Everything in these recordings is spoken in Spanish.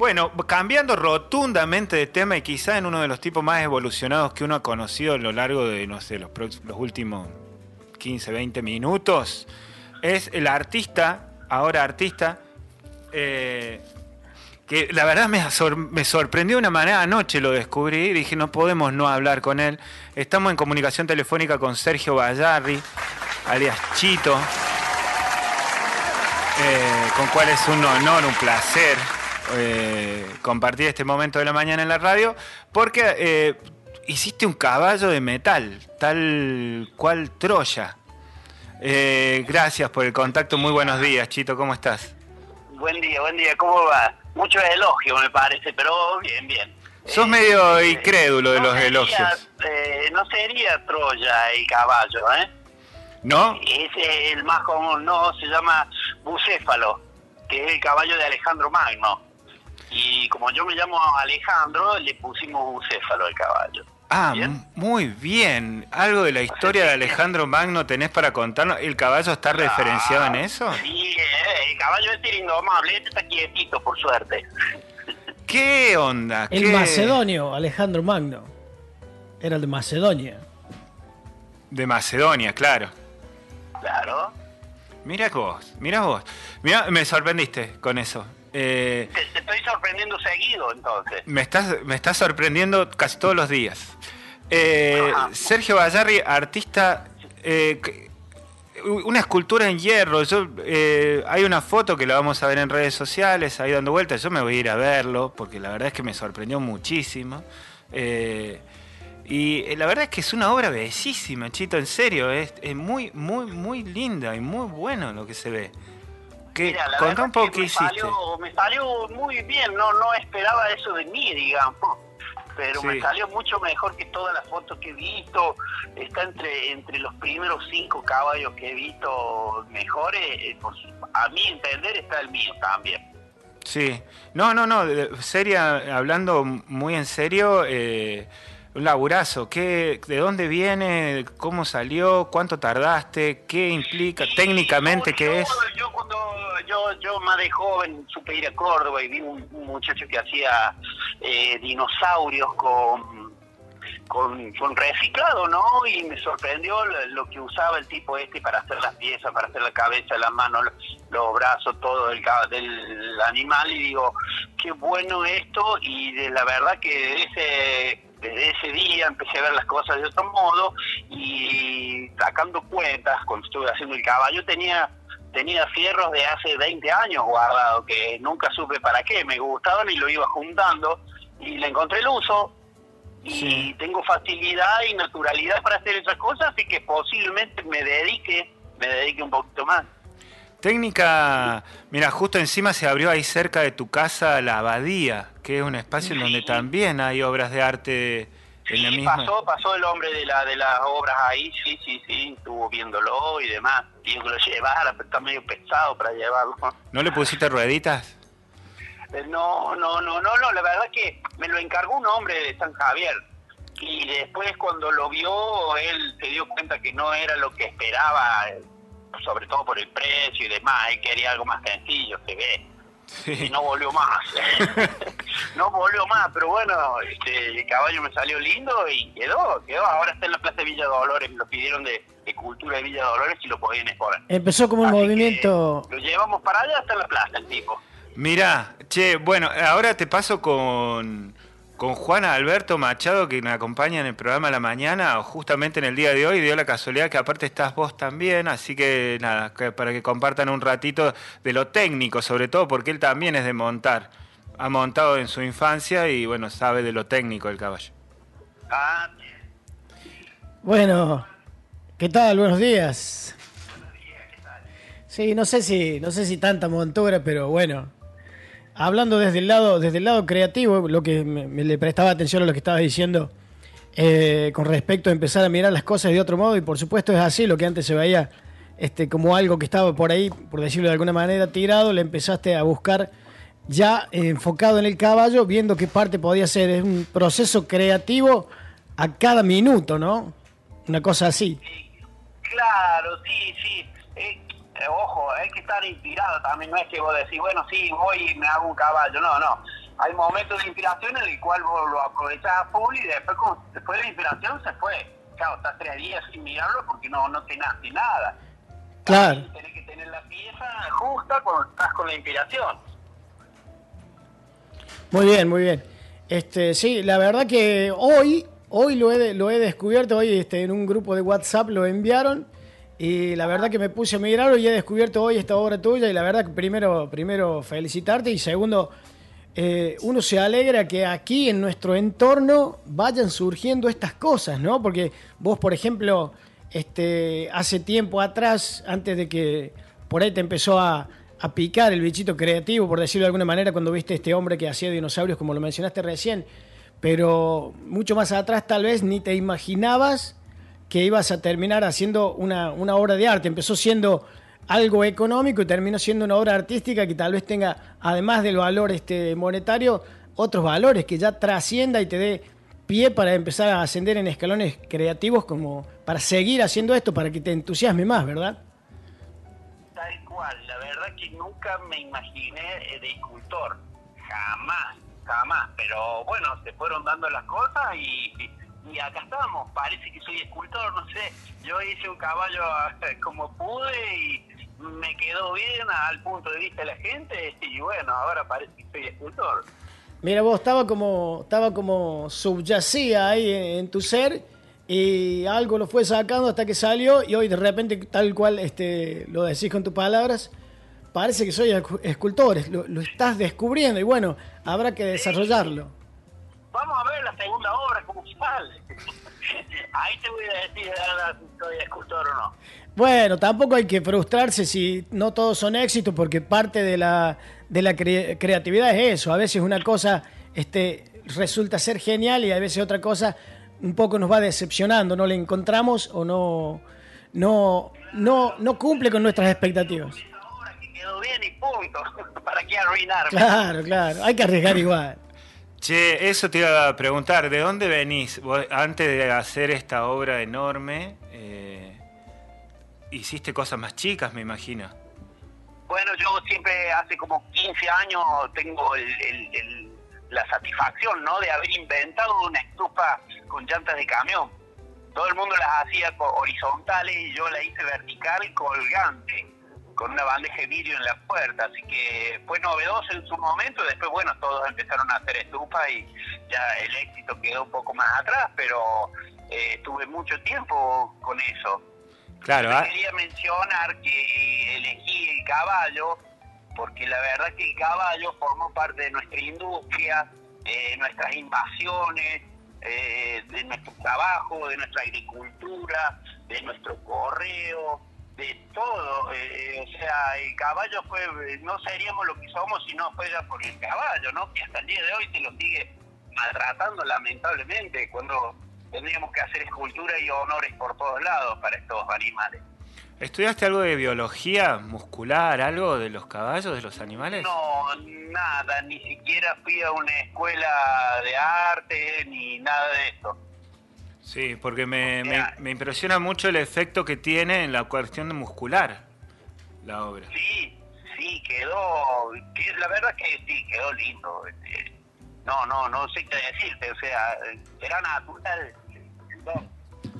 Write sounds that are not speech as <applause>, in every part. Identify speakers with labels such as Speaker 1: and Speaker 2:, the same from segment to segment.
Speaker 1: Bueno, cambiando rotundamente de tema y quizá en uno de los tipos más evolucionados que uno ha conocido a lo largo de, no sé, los, últimos 15, 20 minutos, es el artista, ahora artista, eh, que la verdad me, me, sorprendió de una manera, anoche lo descubrí y dije, no podemos no hablar con él. Estamos en comunicación telefónica con Sergio Bayarri, alias Chito, eh, con cual es un honor, un placer eh, compartir este momento de la mañana en la radio, porque eh, hiciste un caballo de metal, tal cual Troya. gracias por el contacto, muy buenos días, Chito, ¿cómo estás?
Speaker 2: Buen día, buen día, ¿cómo va? mucho elogio, me parece, pero bien, bien.
Speaker 1: Sos medio eh, incrédulo de los elogios.
Speaker 2: Eh, no sería Troya y caballo, ¿eh?
Speaker 1: ¿No?
Speaker 2: Es el más común, no, se llama bucéfalo, que es el caballo de Alejandro Magno. Y como yo me llamo Alejandro, le pusimos bucéfalo al caballo.
Speaker 1: Ah, muy bien. ¿Algo de la historia de Alejandro Magno tenés para contarnos? ¿El caballo está referenciado en eso?
Speaker 2: Sí, eh, el caballo es indomable, este está quietito, por suerte.
Speaker 1: ¿Qué onda?
Speaker 3: El macedonio, Alejandro Magno. Era el de Macedonia.
Speaker 1: De Macedonia, claro.
Speaker 2: Claro.
Speaker 1: Mira vos, mira vos. Mira, me sorprendiste con eso.
Speaker 2: Eh, te, sorprendiendo seguido, entonces.
Speaker 1: Me estás, me estás sorprendiendo casi todos los días. Eh, Sergio Bayarri, artista, eh, una escultura en hierro. Yo, hay una foto que la vamos a ver en redes sociales, ahí dando vueltas. Yo me voy a ir a verlo, porque la verdad es que me sorprendió muchísimo. y la verdad es que es una obra bellísima, Chito, en serio. Es, es muy, muy, muy linda y muy bueno lo que se ve.
Speaker 2: Mira, un poco me Salió, me salió muy bien, no, no esperaba eso de mí, digamos. Pero me salió mucho mejor que todas las fotos que he visto. Está entre, entre los primeros cinco caballos que he visto mejores. Eh, a mi entender está el mío también.
Speaker 1: Sí, no, no, no, seria, hablando muy en serio, eh, un laburazo. ¿Qué, ¿De dónde viene? ¿Cómo salió? ¿Cuánto tardaste? ¿Qué implica técnicamente? ¿Qué es?
Speaker 2: Yo cuando yo, más de joven supe ir a Córdoba y vi un, muchacho que hacía eh, dinosaurios con, con, reciclado, ¿no? Y me sorprendió lo, que usaba el tipo este para hacer las piezas, para hacer la cabeza, las manos, los, brazos, todo el, del animal. Y digo, qué bueno esto. Y de la verdad que ese desde ese día empecé a ver las cosas de otro modo y sacando cuentas, cuando estuve haciendo el caballo, tenía tenía fierros de hace 20 años guardados que nunca supe para qué, me gustaban y lo iba juntando y le encontré el uso. Y tengo facilidad y naturalidad para hacer esas cosas, así que posiblemente me dedique, me dedique un poquito más.
Speaker 1: Técnica, mira, justo encima se abrió ahí cerca de tu casa la abadía, que es un espacio en donde también hay obras de arte en la misma.
Speaker 2: Pasó, pasó el hombre de la de las obras ahí, sí, sí, sí, estuvo viéndolo y demás. Digo que lo llevara, pero está medio pesado para llevarlo.
Speaker 1: ¿No le pusiste rueditas?
Speaker 2: Eh, no, no, no, no, no, la verdad es que me lo encargó un hombre de San Javier. Y después cuando lo vio, él se dio cuenta que no era lo que esperaba sobre todo por el precio y demás, él quería algo más sencillo, se ve. Y no volvió más. <laughs> no volvió más, pero bueno, este, el caballo me salió lindo y quedó, quedó. Ahora está en la Plaza de Villa Dolores, me lo pidieron de, Cultura de Villa Dolores y lo podían exponer.
Speaker 3: Empezó como un movimiento...
Speaker 2: Lo llevamos para allá hasta la plaza, el tipo.
Speaker 1: Mirá, che, bueno, ahora te paso con con Juana Alberto Machado, que me acompaña en el programa de la mañana, justamente en el día de hoy, dio la casualidad que aparte estás vos también, así que nada, para que compartan un ratito de lo técnico, sobre todo porque él también es de montar. Ha montado en su infancia y bueno, sabe de lo técnico el caballo.
Speaker 3: Ah, bueno, ¿qué tal? Buenos días. Sí, no sé si, no sé si tanta montura, pero bueno, hablando desde el lado, desde el lado creativo, lo que me, le prestaba atención a lo que estaba diciendo eh, con respecto a empezar a mirar las cosas de otro modo, y por supuesto es así, lo que antes se veía este, como algo que estaba por ahí, por decirlo de alguna manera, tirado, le empezaste a buscar ya enfocado en el caballo, viendo qué parte podía ser. Es un proceso creativo a cada minuto, ¿no? Una cosa así.
Speaker 2: Claro, sí, sí. Eh, eh, ojo, hay que estar inspirado también, no es que vos decís, bueno, sí, voy y me hago un caballo, no, no. hay momentos de inspiración en el cual vos lo aprovechás a full y después, después de la inspiración se fue. Claro, estás tres días sin mirarlo porque no, no te nace nada.
Speaker 3: Claro.
Speaker 2: Tienes que tener la pieza justa cuando estás con la inspiración.
Speaker 3: Muy bien, muy bien. Este, sí, la verdad que hoy, hoy lo he, lo he descubierto, hoy este, en un grupo de WhatsApp lo enviaron y la verdad que me puse a mirarlo y he descubierto hoy esta obra tuya y la verdad que primero, primero felicitarte y segundo, eh, uno se alegra que aquí en nuestro entorno vayan surgiendo estas cosas, ¿no? Porque vos, por ejemplo, este, hace tiempo atrás, antes de que por ahí te empezó a, a picar el bichito creativo, por decirlo de alguna manera, cuando viste este hombre que hacía dinosaurios, como lo mencionaste recién, pero mucho más atrás tal vez ni te imaginabas que ibas a terminar haciendo una, una obra de arte. Empezó siendo algo económico y terminó siendo una obra artística que tal vez tenga, además del valor este monetario, otros valores, que ya trascienda y te dé pie para empezar a ascender en escalones creativos como para seguir haciendo esto, para que te entusiasme más, ¿verdad?
Speaker 2: Tal cual, la verdad que nunca me imaginé de escultor, jamás, jamás, pero bueno, se fueron dando las cosas y, y acá estamos, parece que soy escultor, no sé, yo hice un caballo <laughs> como pude y me quedó bien al punto de vista de la gente y bueno, ahora parece que soy escultor.
Speaker 3: Mira, vos estaba como, estaba como subyacía ahí en, tu ser y algo lo fue sacando hasta que salió y hoy de repente, tal cual este, lo decís con tus palabras, parece que soy escultor, lo, lo estás descubriendo y bueno, habrá que desarrollarlo.
Speaker 2: Vamos a ver la segunda obra, <laughs> Ahí te voy a decir si soy escultor o no.
Speaker 3: Bueno, tampoco hay que frustrarse si no todos son éxitos, porque parte de la, de la creatividad es eso. A veces una cosa este, resulta ser genial y a veces otra cosa un poco nos va decepcionando, no le encontramos o no, no, no, no cumple con nuestras expectativas.
Speaker 2: Que quedó bien y punto. <laughs> ¿Para qué arruinarme?
Speaker 3: Claro, claro, hay que arriesgar igual.
Speaker 1: Che, eso te iba a preguntar, ¿de dónde venís? antes de hacer esta obra enorme, eh, hiciste cosas más chicas, me imagino.
Speaker 2: Bueno, yo siempre hace como 15 años tengo la satisfacción ¿no? de haber inventado una estufa con llantas de camión. Todo el mundo las hacía horizontales y yo la hice vertical colgante con una bandeja de vidrio en la puerta, así que fue novedoso en su momento, después bueno, todos empezaron a hacer estufas y ya el éxito quedó un poco más atrás, pero eh, tuve mucho tiempo con eso.
Speaker 1: Claro. ¿ah?
Speaker 2: Quería mencionar que elegí el caballo porque la verdad que el caballo formó parte de nuestra industria, eh, nuestras invasiones, eh, de nuestro trabajo, de nuestra agricultura, de nuestro correo, de todo. Eh, o sea, el caballo fue, no seríamos lo que somos si no fuera por el caballo, ¿no? Que hasta el día de hoy se lo sigue maltratando lamentablemente cuando tendríamos que hacer escultura y honores por todos lados para estos animales.
Speaker 1: ¿Estudiaste algo de biología muscular, algo de los caballos, de los animales?
Speaker 2: No, nada, ni siquiera fui a una escuela de arte ni nada de eso.
Speaker 1: Sí, porque me, me, impresiona mucho el efecto que tiene en la cuestión muscular la obra.
Speaker 2: Sí, sí, quedó, la verdad que sí, quedó lindo. Este, no, no, no sé qué decirte, o sea, era natural.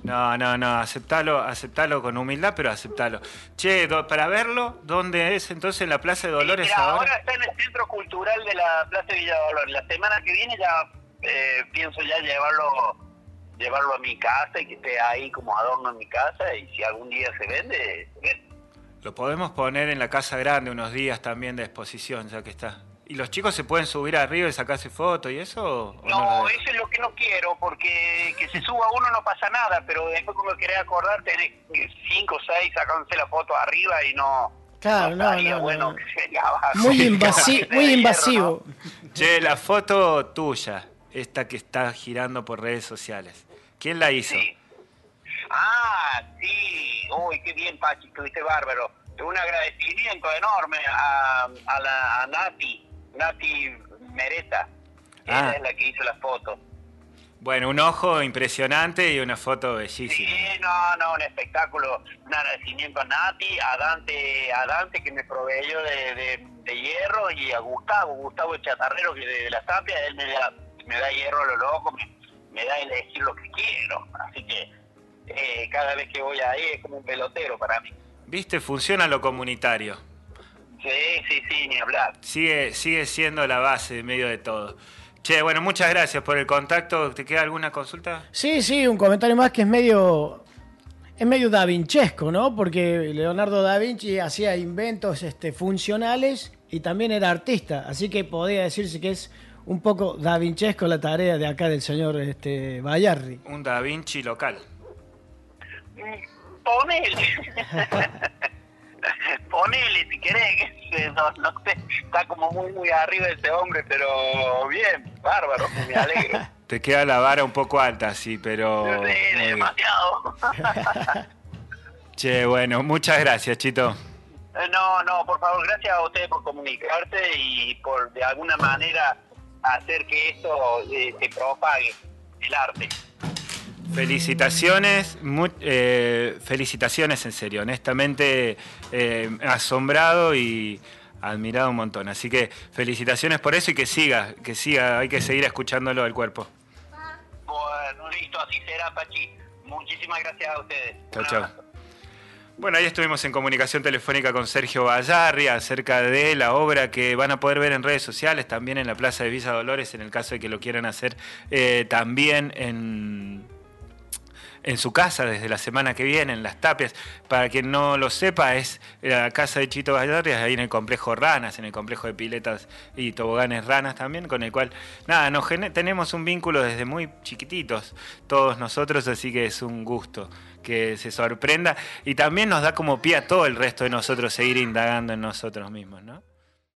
Speaker 1: No, no, no, aceptalo, aceptalo con humildad, pero aceptalo. Che, para verlo, ¿dónde es entonces en la Plaza de Dolores
Speaker 2: ahora? Ahora está en el Centro Cultural de la Plaza de Villa Dolores. La semana que viene ya eh, pienso ya llevarlo llevarlo a mi casa y que esté ahí como adorno en mi casa y si algún día se vende, se vende.
Speaker 1: Lo podemos poner en la Casa Grande unos días también de exposición, ya que está. ¿Y los chicos se pueden subir arriba y sacarse fotos y eso?
Speaker 2: no, eso es lo que no quiero, porque que se suba uno no pasa nada, pero después como querés acordar tenés cinco o seis sacándose la foto arriba y no...
Speaker 3: Claro, no, no, Muy, invasivo, <laughs> muy invasivo.
Speaker 1: Che, la foto tuya, esta que está girando por redes sociales, ¿quién la hizo?
Speaker 2: Ah, sí, uy, qué bien, Pachi, estuviste bárbaro. Un agradecimiento enorme a, a la a Nati, Nati Mereta. Ella ah. es la que hizo las fotos.
Speaker 1: Bueno, un ojo impresionante y una foto bellísima.
Speaker 2: Sí, no, no, un espectáculo, un agradecimiento a Nati, a Dante, a Dante que me proveyó de, hierro y a Gustavo, Gustavo el chatarrero que de, la tapia, él me da, me da hierro a lo loco, me, me da elegir lo que quiero. Así que eh, cada vez que voy ahí es como un pelotero para mí.
Speaker 1: ¿Viste? Funciona lo comunitario.
Speaker 2: Sí, sí, sí, ni hablar.
Speaker 1: Sigue, sigue siendo la base en medio de todo. Che, bueno, muchas gracias por el contacto. ¿Te queda alguna consulta?
Speaker 3: Sí, sí, un comentario más que es medio es medio da Vinchesco, ¿no? Porque Leonardo da Vinci hacía inventos este, funcionales y también era artista, así que podría decirse que es un poco da Vinchesco la tarea de acá del señor este, Bayarri.
Speaker 1: Un da Vinci local.
Speaker 2: Mm, ponele. <laughs> Ponele si querés, no, no sé, está como muy muy arriba ese hombre, pero bien, bárbaro, me alegro. <laughs>
Speaker 1: Te queda la vara un poco alta, sí, pero...
Speaker 2: Sí, demasiado. <laughs>
Speaker 1: che, bueno, muchas gracias, Chito.
Speaker 2: Eh, no, no, por favor, gracias a usted por comunicarte y por de alguna manera hacer que esto eh, se propague, el arte.
Speaker 1: Felicitaciones, eh, felicitaciones en serio, honestamente asombrado y admirado un montón. Así que felicitaciones por eso y que siga, que siga, hay que seguir escuchándolo del cuerpo.
Speaker 2: Bueno, listo, así será, Pachi. Muchísimas gracias a ustedes.
Speaker 1: Chao, chao. Bueno, ahí estuvimos en comunicación telefónica con Sergio Vallarri acerca de la obra que van a poder ver en redes sociales, también en la Plaza de Villa Dolores, en el caso de que lo quieran hacer eh, también en en su casa desde la semana que viene, en Las Tapias. Para quien no lo sepa, es la casa de Chito Gallarrias, ahí en el complejo Ranas, en el complejo de piletas y toboganes Ranas también, con el cual, nada, nos tenemos un vínculo desde muy chiquititos, todos nosotros, así que es un gusto que se sorprenda y también nos da como pie a todo el resto de nosotros seguir indagando en nosotros mismos, ¿no?